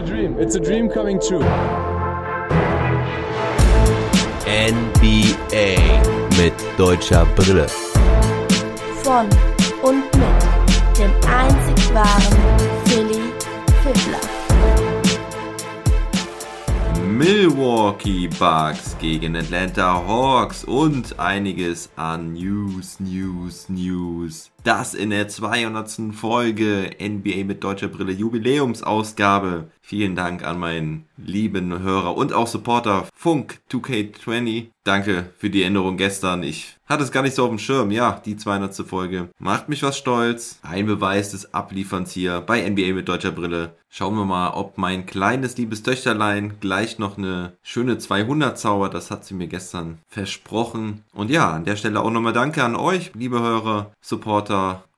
a dream. It's a dream coming true. NBA mit deutscher Brille. Von und mit dem einzig wahren Philly Fiddler. Milwaukee Bucks gegen Atlanta Hawks und einiges an News, News, News. Das in der 200. Folge NBA mit deutscher Brille Jubiläumsausgabe. Vielen Dank an meinen lieben Hörer und auch Supporter Funk 2K20. Danke für die Änderung gestern. Ich hatte es gar nicht so auf dem Schirm. Ja, die 200. Folge macht mich was stolz. Ein Beweis des Ablieferns hier bei NBA mit deutscher Brille. Schauen wir mal, ob mein kleines liebes Töchterlein gleich noch eine schöne 200 zaubert. Das hat sie mir gestern versprochen. Und ja, an der Stelle auch nochmal Danke an euch, liebe Hörer, Supporter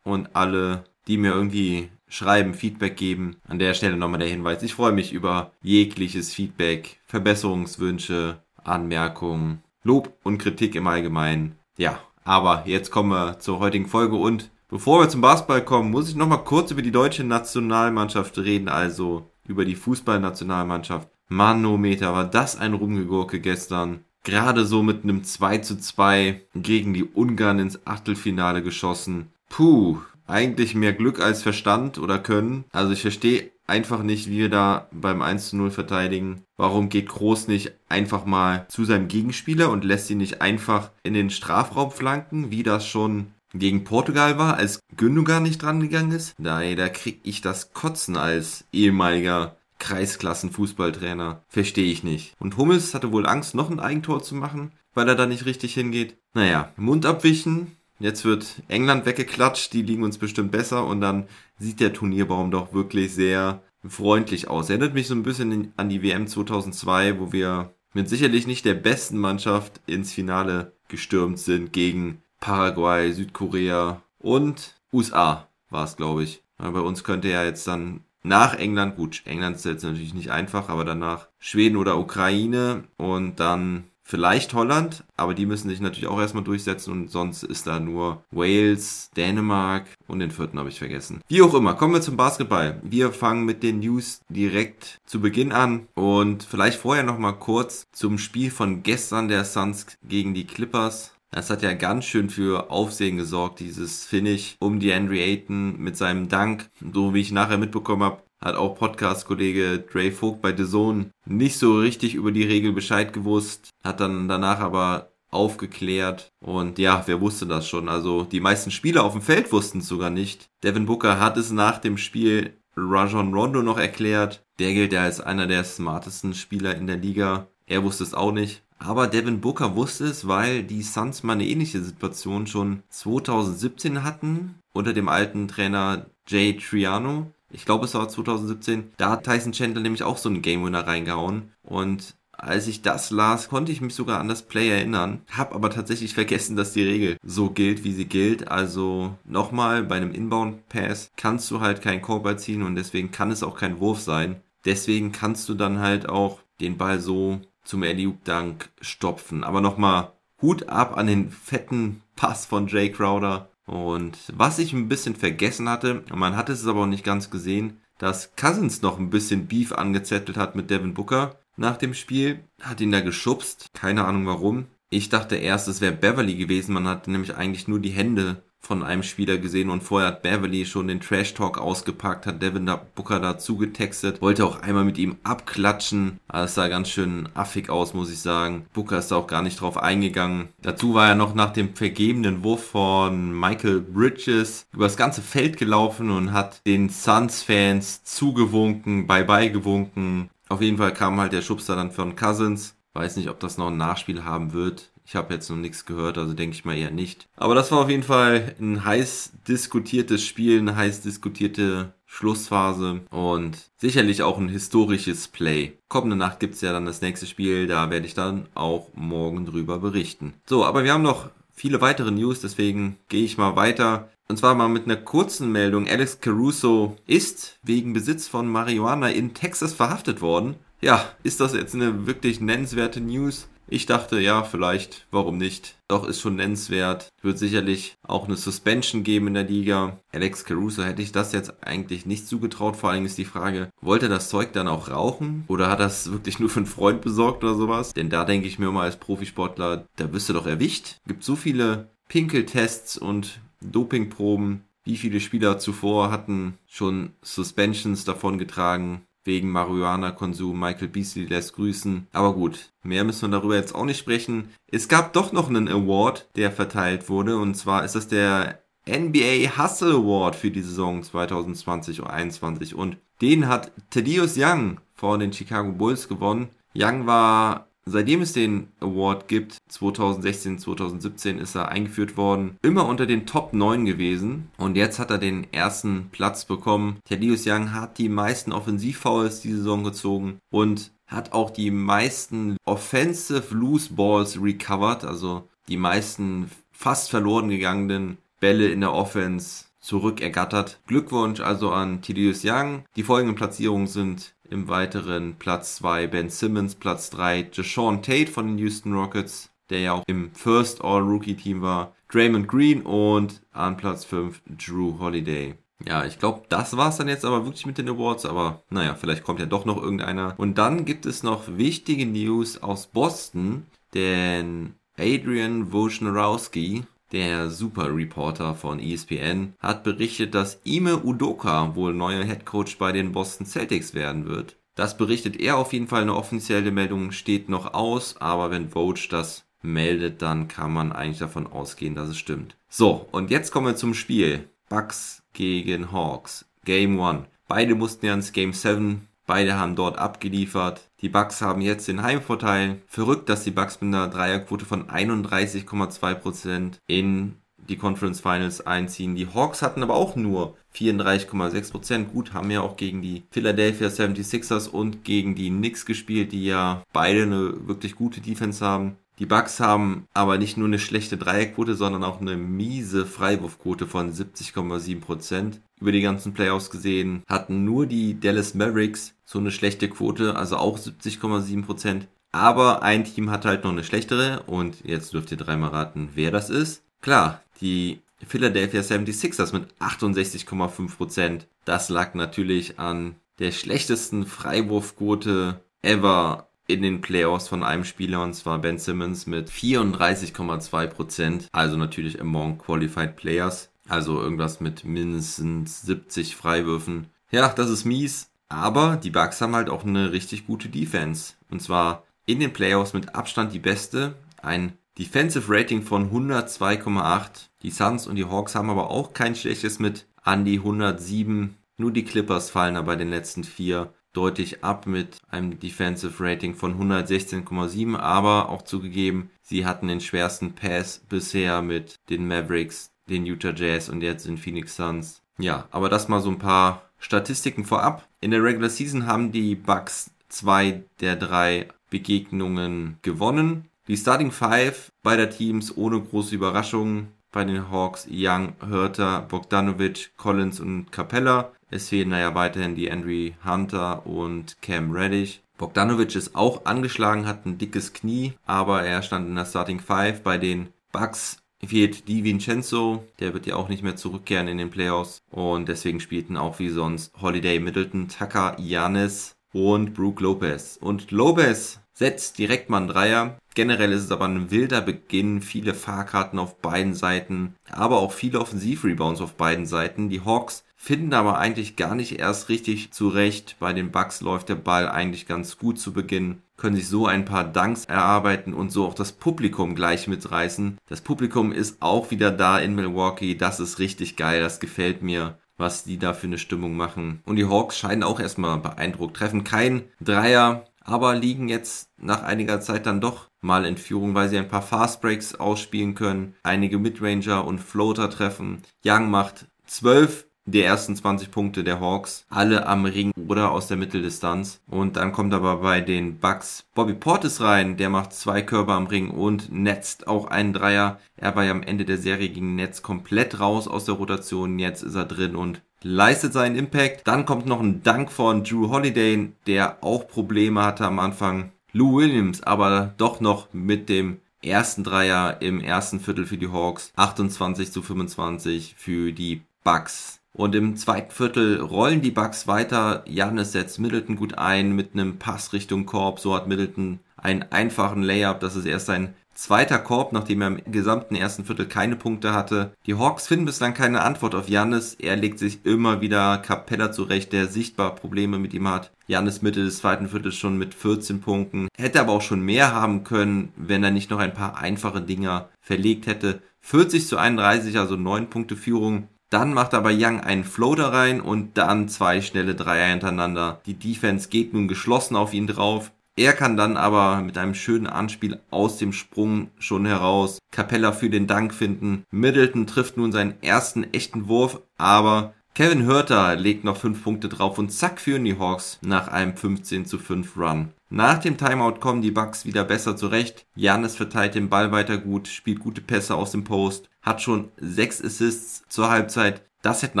und alle, die mir irgendwie schreiben, Feedback geben. An der Stelle nochmal der Hinweis. Ich freue mich über jegliches Feedback, Verbesserungswünsche, Anmerkungen, Lob und Kritik im Allgemeinen. Ja, aber jetzt kommen wir zur heutigen Folge und bevor wir zum Basketball kommen, muss ich nochmal kurz über die deutsche Nationalmannschaft reden, also über die Fußballnationalmannschaft. Manometer, war das ein Rumgegurke gestern. Gerade so mit einem 2 zu 2 gegen die Ungarn ins Achtelfinale geschossen. Puh, eigentlich mehr Glück als Verstand oder Können. Also ich verstehe einfach nicht, wie wir da beim 1 zu 0 verteidigen. Warum geht Groß nicht einfach mal zu seinem Gegenspieler und lässt ihn nicht einfach in den Strafraum flanken, wie das schon gegen Portugal war, als Gündogan nicht dran gegangen ist? Da, da krieg ich das Kotzen als ehemaliger Kreisklassen-Fußballtrainer. Verstehe ich nicht. Und Hummels hatte wohl Angst, noch ein Eigentor zu machen, weil er da nicht richtig hingeht. Naja, Mund abwischen. Jetzt wird England weggeklatscht, die liegen uns bestimmt besser und dann sieht der Turnierbaum doch wirklich sehr freundlich aus. Erinnert mich so ein bisschen an die WM 2002, wo wir mit sicherlich nicht der besten Mannschaft ins Finale gestürmt sind gegen Paraguay, Südkorea und USA war es, glaube ich. bei uns könnte ja jetzt dann nach England, gut, England ist jetzt natürlich nicht einfach, aber danach Schweden oder Ukraine und dann vielleicht Holland, aber die müssen sich natürlich auch erstmal durchsetzen und sonst ist da nur Wales, Dänemark und den vierten habe ich vergessen. Wie auch immer, kommen wir zum Basketball. Wir fangen mit den News direkt zu Beginn an und vielleicht vorher nochmal kurz zum Spiel von gestern der Suns gegen die Clippers. Das hat ja ganz schön für Aufsehen gesorgt, dieses Finish um die Andre Ayton mit seinem Dank. So wie ich nachher mitbekommen habe, hat auch Podcast-Kollege Dre Vogt bei The Zone nicht so richtig über die Regel Bescheid gewusst, hat dann danach aber aufgeklärt und ja, wer wusste das schon? Also die meisten Spieler auf dem Feld wussten es sogar nicht. Devin Booker hat es nach dem Spiel Rajon Rondo noch erklärt. Der gilt ja als einer der smartesten Spieler in der Liga. Er wusste es auch nicht. Aber Devin Booker wusste es, weil die Suns mal eine ähnliche Situation schon 2017 hatten unter dem alten Trainer Jay Triano. Ich glaube, es war 2017. Da hat Tyson Chandler nämlich auch so einen Game Winner reingehauen. Und als ich das las, konnte ich mich sogar an das Play erinnern, Hab aber tatsächlich vergessen, dass die Regel so gilt, wie sie gilt. Also nochmal, bei einem Inbound-Pass kannst du halt keinen Korb erzielen und deswegen kann es auch kein Wurf sein. Deswegen kannst du dann halt auch den Ball so zum Alley-Dank stopfen. Aber nochmal Hut ab an den fetten Pass von Jay Crowder. Und was ich ein bisschen vergessen hatte, man hat es aber auch nicht ganz gesehen, dass Cousins noch ein bisschen Beef angezettelt hat mit Devin Booker nach dem Spiel. Hat ihn da geschubst. Keine Ahnung warum. Ich dachte erst, es wäre Beverly gewesen. Man hat nämlich eigentlich nur die Hände von einem Spieler gesehen und vorher hat Beverly schon den Trash Talk ausgepackt, hat Devin Booker dazu getextet, wollte auch einmal mit ihm abklatschen. Das sah ganz schön affig aus, muss ich sagen. Booker ist da auch gar nicht drauf eingegangen. Dazu war er noch nach dem vergebenen Wurf von Michael Bridges über das ganze Feld gelaufen und hat den Suns-Fans zugewunken, bye-bye gewunken. Auf jeden Fall kam halt der Schubster dann von Cousins. Weiß nicht, ob das noch ein Nachspiel haben wird. Ich habe jetzt noch nichts gehört, also denke ich mal eher nicht. Aber das war auf jeden Fall ein heiß diskutiertes Spiel, eine heiß diskutierte Schlussphase und sicherlich auch ein historisches Play. Kommende Nacht gibt es ja dann das nächste Spiel, da werde ich dann auch morgen drüber berichten. So, aber wir haben noch viele weitere News, deswegen gehe ich mal weiter. Und zwar mal mit einer kurzen Meldung. Alex Caruso ist wegen Besitz von Marihuana in Texas verhaftet worden. Ja, ist das jetzt eine wirklich nennenswerte News? Ich dachte, ja, vielleicht, warum nicht? Doch ist schon nennenswert. Wird sicherlich auch eine Suspension geben in der Liga. Alex Caruso hätte ich das jetzt eigentlich nicht zugetraut. Vor allem ist die Frage, wollte das Zeug dann auch rauchen? Oder hat es wirklich nur für einen Freund besorgt oder sowas? Denn da denke ich mir mal als Profisportler, da wirst du doch erwischt. Gibt so viele Pinkeltests und Dopingproben. Wie viele Spieler zuvor hatten schon Suspensions davon getragen? Wegen Marihuana-Konsum. Michael Beasley lässt grüßen. Aber gut, mehr müssen wir darüber jetzt auch nicht sprechen. Es gab doch noch einen Award, der verteilt wurde. Und zwar ist das der NBA Hustle Award für die Saison 2020-21. Und den hat Thaddeus Young von den Chicago Bulls gewonnen. Young war Seitdem es den Award gibt, 2016, 2017 ist er eingeführt worden, immer unter den Top 9 gewesen und jetzt hat er den ersten Platz bekommen. Thaddeus Young hat die meisten Offensivfouls die Saison gezogen und hat auch die meisten Offensive Loose Balls recovered, also die meisten fast verloren gegangenen Bälle in der Offense zurückergattert. Glückwunsch also an Thaddeus Young. Die folgenden Platzierungen sind im weiteren Platz 2 Ben Simmons, Platz 3 Jashawn Tate von den Houston Rockets, der ja auch im First All-Rookie-Team war, Draymond Green und an Platz 5 Drew Holiday. Ja, ich glaube, das war's dann jetzt aber wirklich mit den Awards, aber naja, vielleicht kommt ja doch noch irgendeiner. Und dann gibt es noch wichtige News aus Boston, denn Adrian Wojnarowski der Super Reporter von ESPN hat berichtet, dass Ime Udoka wohl neuer Head Coach bei den Boston Celtics werden wird. Das berichtet er auf jeden Fall. Eine offizielle Meldung steht noch aus, aber wenn Vogue das meldet, dann kann man eigentlich davon ausgehen, dass es stimmt. So, und jetzt kommen wir zum Spiel. Bucks gegen Hawks. Game 1. Beide mussten ja ins Game 7 Beide haben dort abgeliefert. Die Bucks haben jetzt den Heimvorteil. Verrückt, dass die Bucks mit einer Dreierquote von 31,2% in die Conference Finals einziehen. Die Hawks hatten aber auch nur 34,6%. Gut, haben ja auch gegen die Philadelphia 76ers und gegen die Knicks gespielt, die ja beide eine wirklich gute Defense haben. Die Bucks haben aber nicht nur eine schlechte Dreierquote, sondern auch eine miese Freiwurfquote von 70,7%. Über die ganzen Playoffs gesehen hatten nur die Dallas Mavericks so eine schlechte Quote, also auch 70,7%. Aber ein Team hat halt noch eine schlechtere und jetzt dürft ihr dreimal raten, wer das ist. Klar, die Philadelphia 76ers mit 68,5%. Das lag natürlich an der schlechtesten Freiwurfquote ever in den Playoffs von einem Spieler und zwar Ben Simmons mit 34,2%. Also natürlich among qualified players. Also irgendwas mit mindestens 70 Freiwürfen. Ja, das ist mies. Aber die Bucks haben halt auch eine richtig gute Defense. Und zwar in den Playoffs mit Abstand die beste. Ein Defensive Rating von 102,8. Die Suns und die Hawks haben aber auch kein schlechtes mit an die 107. Nur die Clippers fallen aber den letzten vier deutlich ab mit einem Defensive Rating von 116,7, aber auch zugegeben, sie hatten den schwersten Pass bisher mit den Mavericks, den Utah Jazz und jetzt den Phoenix Suns. Ja, aber das mal so ein paar Statistiken vorab. In der Regular Season haben die Bucks zwei der drei Begegnungen gewonnen. Die Starting Five beider Teams ohne große Überraschungen. Bei den Hawks Young, Hörter, Bogdanovic, Collins und Capella. Es fehlen naja weiterhin die Henry Hunter und Cam Reddish. Bogdanovic ist auch angeschlagen, hat ein dickes Knie, aber er stand in der Starting Five. Bei den Bucks fehlt Di Vincenzo, der wird ja auch nicht mehr zurückkehren in den Playoffs. Und deswegen spielten auch wie sonst Holiday Middleton, Tucker, Yanis und Brooke Lopez. Und Lopez setzt direkt mal einen Dreier. Generell ist es aber ein wilder Beginn, viele Fahrkarten auf beiden Seiten, aber auch viele Offensivrebounds auf beiden Seiten. Die Hawks finden aber eigentlich gar nicht erst richtig zurecht. Bei den Bucks läuft der Ball eigentlich ganz gut zu Beginn, können sich so ein paar Dunks erarbeiten und so auch das Publikum gleich mitreißen. Das Publikum ist auch wieder da in Milwaukee. Das ist richtig geil, das gefällt mir was die da für eine Stimmung machen. Und die Hawks scheinen auch erstmal beeindruckt. Treffen kein Dreier, aber liegen jetzt nach einiger Zeit dann doch mal in Führung, weil sie ein paar Fastbreaks ausspielen können, einige Midranger und Floater treffen. Young macht 12 die ersten 20 Punkte der Hawks, alle am Ring oder aus der Mitteldistanz. Und dann kommt aber bei den Bucks Bobby Portis rein, der macht zwei Körper am Ring und netzt auch einen Dreier. Er war ja am Ende der Serie gegen Netz komplett raus aus der Rotation, jetzt ist er drin und leistet seinen Impact. Dann kommt noch ein Dank von Drew Holiday, der auch Probleme hatte am Anfang Lou Williams aber doch noch mit dem ersten Dreier im ersten Viertel für die Hawks, 28 zu 25 für die Bucks. Und im zweiten Viertel rollen die Bucks weiter. Janis setzt Middleton gut ein mit einem Pass Richtung Korb. So hat Middleton einen einfachen Layup. Das ist erst sein zweiter Korb, nachdem er im gesamten ersten Viertel keine Punkte hatte. Die Hawks finden bislang keine Antwort auf Janis. Er legt sich immer wieder Capella zurecht, der sichtbar Probleme mit ihm hat. Janis Mitte des zweiten Viertels schon mit 14 Punkten. Hätte aber auch schon mehr haben können, wenn er nicht noch ein paar einfache Dinger verlegt hätte. 40 zu 31, also 9 Punkte Führung. Dann macht aber Young einen Floater rein und dann zwei schnelle Dreier hintereinander. Die Defense geht nun geschlossen auf ihn drauf. Er kann dann aber mit einem schönen Anspiel aus dem Sprung schon heraus Capella für den Dank finden. Middleton trifft nun seinen ersten echten Wurf, aber Kevin Hörter legt noch 5 Punkte drauf und zack führen die Hawks nach einem 15 zu 5 Run. Nach dem Timeout kommen die Bucks wieder besser zurecht. Janis verteilt den Ball weiter gut, spielt gute Pässe aus dem Post, hat schon 6 Assists zur Halbzeit. Das hätten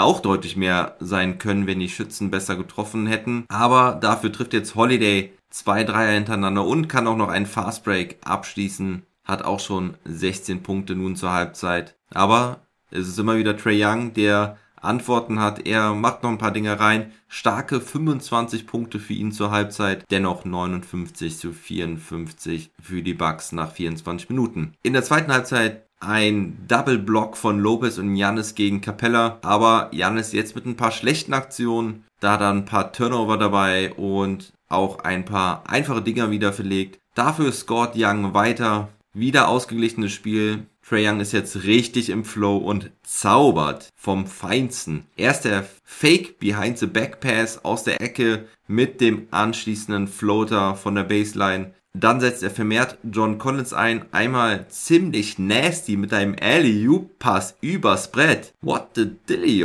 auch deutlich mehr sein können, wenn die Schützen besser getroffen hätten. Aber dafür trifft jetzt Holiday zwei Dreier hintereinander und kann auch noch einen Fastbreak abschließen. Hat auch schon 16 Punkte nun zur Halbzeit. Aber es ist immer wieder Trey Young, der Antworten hat. Er macht noch ein paar Dinge rein. Starke 25 Punkte für ihn zur Halbzeit. Dennoch 59 zu 54 für die Bucks nach 24 Minuten. In der zweiten Halbzeit ein Double Block von Lopez und Janis gegen Capella. Aber Janis jetzt mit ein paar schlechten Aktionen. Da er ein paar Turnover dabei und auch ein paar einfache Dinger wieder verlegt. Dafür scored Young weiter. Wieder ausgeglichenes Spiel. Trey Young ist jetzt richtig im Flow und zaubert vom Feinsten. Erst der Fake Behind the Back Pass aus der Ecke mit dem anschließenden Floater von der Baseline. Dann setzt er vermehrt John Collins ein. Einmal ziemlich nasty mit einem Alley-Oop-Pass übers Brett. What the dilly,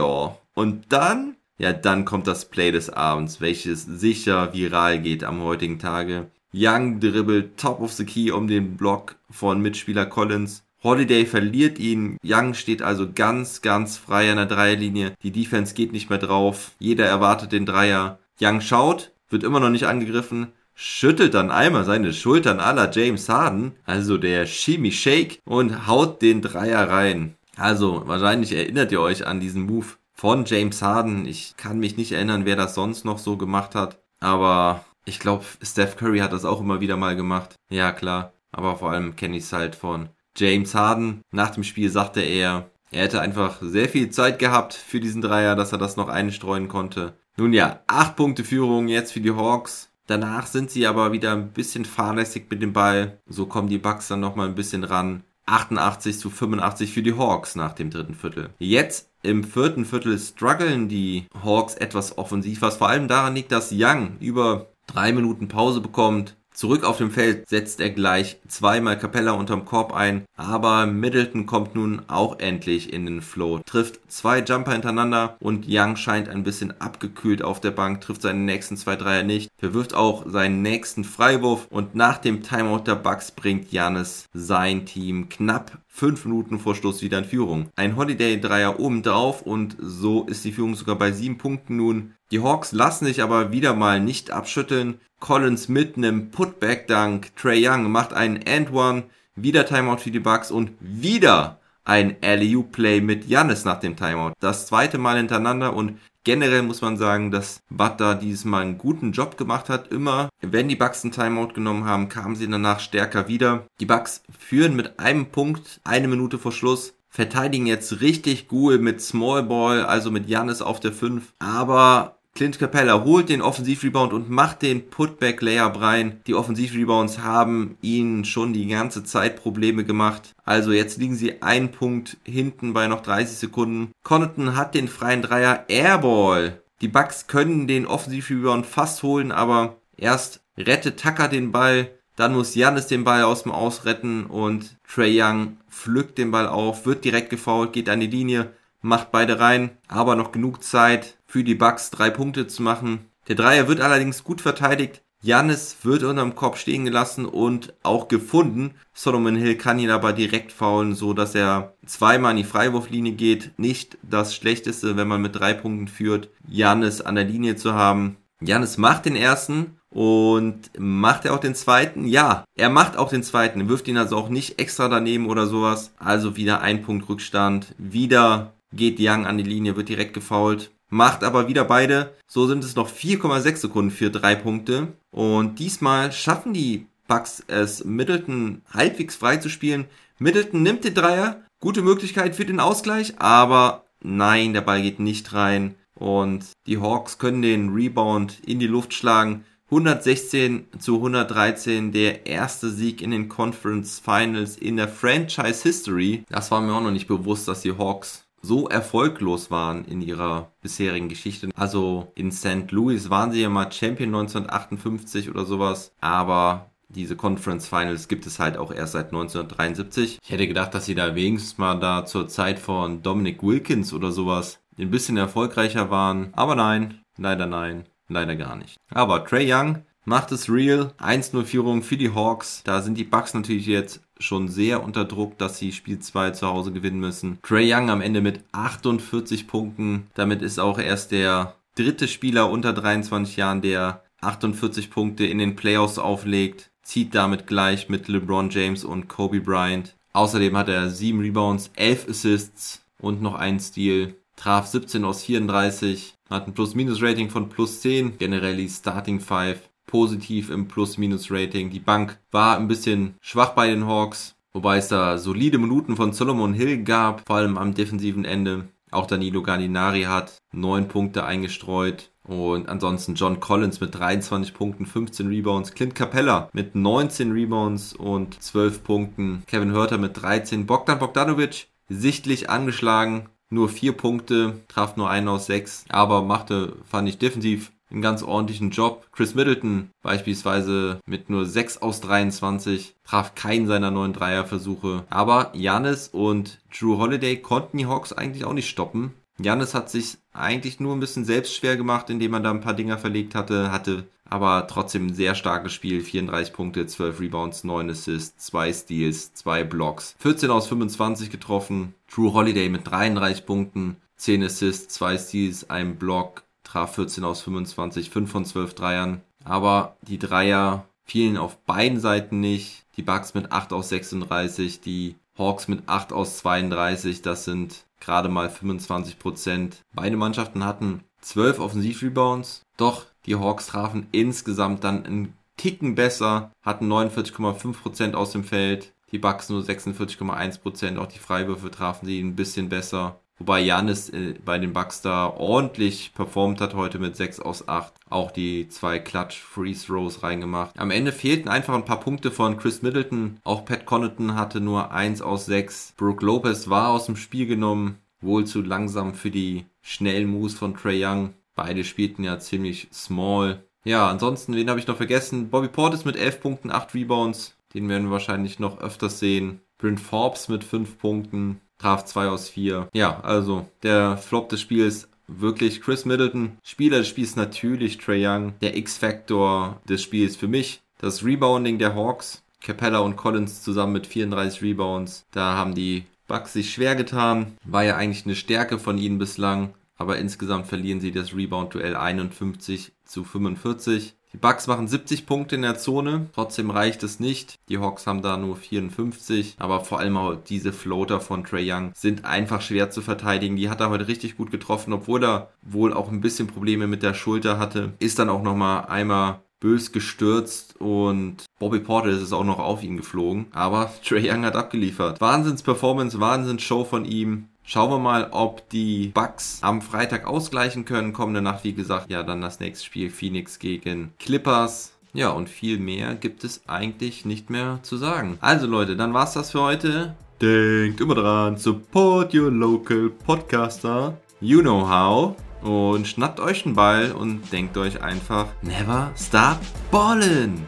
Und dann ja, dann kommt das Play des Abends, welches sicher viral geht am heutigen Tage. Young dribbelt top of the key um den Block von Mitspieler Collins. Holiday verliert ihn. Young steht also ganz, ganz frei an der Dreierlinie. Die Defense geht nicht mehr drauf. Jeder erwartet den Dreier. Young schaut, wird immer noch nicht angegriffen, schüttelt dann einmal seine Schultern aller James Harden, also der Shimmy Shake, und haut den Dreier rein. Also, wahrscheinlich erinnert ihr euch an diesen Move von James Harden. Ich kann mich nicht erinnern, wer das sonst noch so gemacht hat. Aber ich glaube, Steph Curry hat das auch immer wieder mal gemacht. Ja, klar. Aber vor allem kenne ich es halt von James Harden. Nach dem Spiel sagte er, er hätte einfach sehr viel Zeit gehabt für diesen Dreier, dass er das noch einstreuen konnte. Nun ja, acht Punkte Führung jetzt für die Hawks. Danach sind sie aber wieder ein bisschen fahrlässig mit dem Ball. So kommen die Bucks dann nochmal ein bisschen ran. 88 zu 85 für die Hawks nach dem dritten Viertel. Jetzt im vierten Viertel strugglen die Hawks etwas offensiv, was vor allem daran liegt, dass Young über drei Minuten Pause bekommt, Zurück auf dem Feld setzt er gleich zweimal Capella unterm Korb ein, aber Middleton kommt nun auch endlich in den Flow, trifft zwei Jumper hintereinander und Young scheint ein bisschen abgekühlt auf der Bank, trifft seine nächsten zwei Dreier nicht, verwirft auch seinen nächsten Freiwurf und nach dem Timeout der Bucks bringt Janis sein Team knapp fünf Minuten vor Schluss wieder in Führung. Ein Holiday-Dreier oben drauf und so ist die Führung sogar bei sieben Punkten nun. Die Hawks lassen sich aber wieder mal nicht abschütteln. Collins mit einem Putback-Dunk. Trey Young macht einen And-One. Wieder Timeout für die Bucks und wieder ein LEU-Play mit Jannis nach dem Timeout. Das zweite Mal hintereinander und generell muss man sagen, dass Butler dieses Mal einen guten Job gemacht hat. Immer, wenn die Bucks einen Timeout genommen haben, kamen sie danach stärker wieder. Die Bucks führen mit einem Punkt, eine Minute vor Schluss verteidigen jetzt richtig gut mit Small Ball, also mit Jannis auf der 5. Aber Clint Capella holt den Offensivrebound und macht den Putback Layup rein. Die Offensivrebounds haben ihnen schon die ganze Zeit Probleme gemacht. Also jetzt liegen sie einen Punkt hinten bei noch 30 Sekunden. Connaughton hat den freien Dreier Airball. Die Bucks können den Offensivrebound fast holen, aber erst rettet Tucker den Ball. Dann muss Janis den Ball aus dem Aus retten und Trey Young pflückt den Ball auf, wird direkt gefoult, geht an die Linie, macht beide rein, aber noch genug Zeit für die Bucks drei Punkte zu machen. Der Dreier wird allerdings gut verteidigt. Jannis wird unterm Korb stehen gelassen und auch gefunden. Solomon Hill kann ihn aber direkt faulen, so dass er zweimal in die Freiwurflinie geht. Nicht das Schlechteste, wenn man mit drei Punkten führt, Jannis an der Linie zu haben. Jannis macht den ersten Und macht er auch den zweiten? Ja, er macht auch den zweiten. Wirft ihn also auch nicht extra daneben oder sowas. Also wieder ein Punkt Rückstand. Wieder geht Young an die Linie, wird direkt gefoult. Macht aber wieder beide. So sind es noch 4,6 Sekunden für drei Punkte. Und diesmal schaffen die Bucks es, Middleton halbwegs frei zu spielen. Middleton nimmt den Dreier. Gute Möglichkeit für den Ausgleich, aber nein, der Ball geht nicht rein. Und die Hawks können den Rebound in die Luft schlagen. 116 zu 113, der erste Sieg in den Conference Finals in der Franchise History. Das war mir auch noch nicht bewusst, dass die Hawks so erfolglos waren in ihrer bisherigen Geschichte. Also in St. Louis waren sie ja mal Champion 1958 oder sowas, aber diese Conference Finals gibt es halt auch erst seit 1973. Ich hätte gedacht, dass sie da wenigstens mal da zur Zeit von Dominic Wilkins oder sowas ein bisschen erfolgreicher waren. Aber nein, leider nein, leider gar nicht. Aber Trey Young macht es real. 1-0 Führung für die Hawks. Da sind die Bucks natürlich jetzt schon sehr unter Druck, dass sie Spiel 2 zu Hause gewinnen müssen. Trey Young am Ende mit 48 Punkten. Damit ist auch erst der dritte Spieler unter 23 Jahren, der 48 Punkte in den Playoffs auflegt zieht damit gleich mit LeBron James und Kobe Bryant. Außerdem hat er 7 Rebounds, 11 Assists und noch einen Steal. Traf 17 aus 34, hat ein Plus-Minus-Rating von plus 10. Generell die Starting 5 positiv im Plus-Minus-Rating. Die Bank war ein bisschen schwach bei den Hawks, wobei es da solide Minuten von Solomon Hill gab, vor allem am defensiven Ende. Auch Danilo Gallinari hat 9 Punkte eingestreut. Und ansonsten John Collins mit 23 Punkten, 15 Rebounds. Clint Capella mit 19 Rebounds und 12 Punkten. Kevin Hörter mit 13. Bogdan Bogdanovic sichtlich angeschlagen. Nur 4 Punkte, traf nur einen aus 6. Aber machte, fand ich, defensiv einen ganz ordentlichen Job. Chris Middleton beispielsweise mit nur 6 aus 23 traf keinen seiner neuen Dreierversuche. Aber Janis und Drew Holiday konnten die Hawks eigentlich auch nicht stoppen. Janis hat sich eigentlich nur ein bisschen selbst schwer gemacht, indem er da ein paar Dinger verlegt hatte, hatte aber trotzdem ein sehr starkes Spiel. 34 Punkte, 12 Rebounds, 9 Assists, 2 Steals, 2 Blocks. 14 aus 25 getroffen. Drew Holiday mit 33 Punkten, 10 Assists, 2 Steals, 1 Block, traf 14 aus 25, 5 von 12 Dreiern. Aber die Dreier fielen auf beiden Seiten nicht. Die Bucks mit 8 aus 36, die Hawks mit 8 aus 32, das sind gerade mal 25 Prozent. Beide Mannschaften hatten 12 Offensivrebounds, doch die Hawks trafen insgesamt dann einen Ticken besser, hatten 49,5 Prozent aus dem Feld, die Bucks nur 46,1 Prozent, auch die Freiwürfe trafen sie ein bisschen besser. Wobei Janis äh, bei den Bucks da ordentlich performt hat heute mit 6 aus 8. Auch die zwei Clutch Free Throws reingemacht. Am Ende fehlten einfach ein paar Punkte von Chris Middleton. Auch Pat Connaughton hatte nur 1 aus 6. Brooke Lopez war aus dem Spiel genommen. Wohl zu langsam für die schnellen Moves von Trey Young. Beide spielten ja ziemlich small. Ja, ansonsten, wen habe ich noch vergessen? Bobby Portis mit 11 Punkten, 8 Rebounds. Den werden wir wahrscheinlich noch öfters sehen. Brent Forbes mit 5 Punkten traf 2 aus 4. Ja, also der Flop des Spiels wirklich Chris Middleton. Spieler des Spiels natürlich Trey Young. Der X-Factor des Spiels für mich. Das Rebounding der Hawks. Capella und Collins zusammen mit 34 Rebounds. Da haben die Bucks sich schwer getan. War ja eigentlich eine Stärke von ihnen bislang. Aber insgesamt verlieren sie das Rebound-Duell 51 zu 45. Die Bucks machen 70 Punkte in der Zone, trotzdem reicht es nicht. Die Hawks haben da nur 54, aber vor allem auch diese Floater von Trey Young sind einfach schwer zu verteidigen. Die hat er heute richtig gut getroffen, obwohl er wohl auch ein bisschen Probleme mit der Schulter hatte. Ist dann auch nochmal einmal bös gestürzt und Bobby Porter ist es auch noch auf ihn geflogen. Aber Trey Young hat abgeliefert. Wahnsinns-Performance, Wahnsinns-Show von ihm. Schauen wir mal, ob die Bucks am Freitag ausgleichen können. Kommende Nacht, wie gesagt, ja, dann das nächste Spiel Phoenix gegen Clippers. Ja, und viel mehr gibt es eigentlich nicht mehr zu sagen. Also Leute, dann war's das für heute. Denkt immer dran, support your local podcaster. You know how. Und schnappt euch einen Ball und denkt euch einfach, never stop ballin'.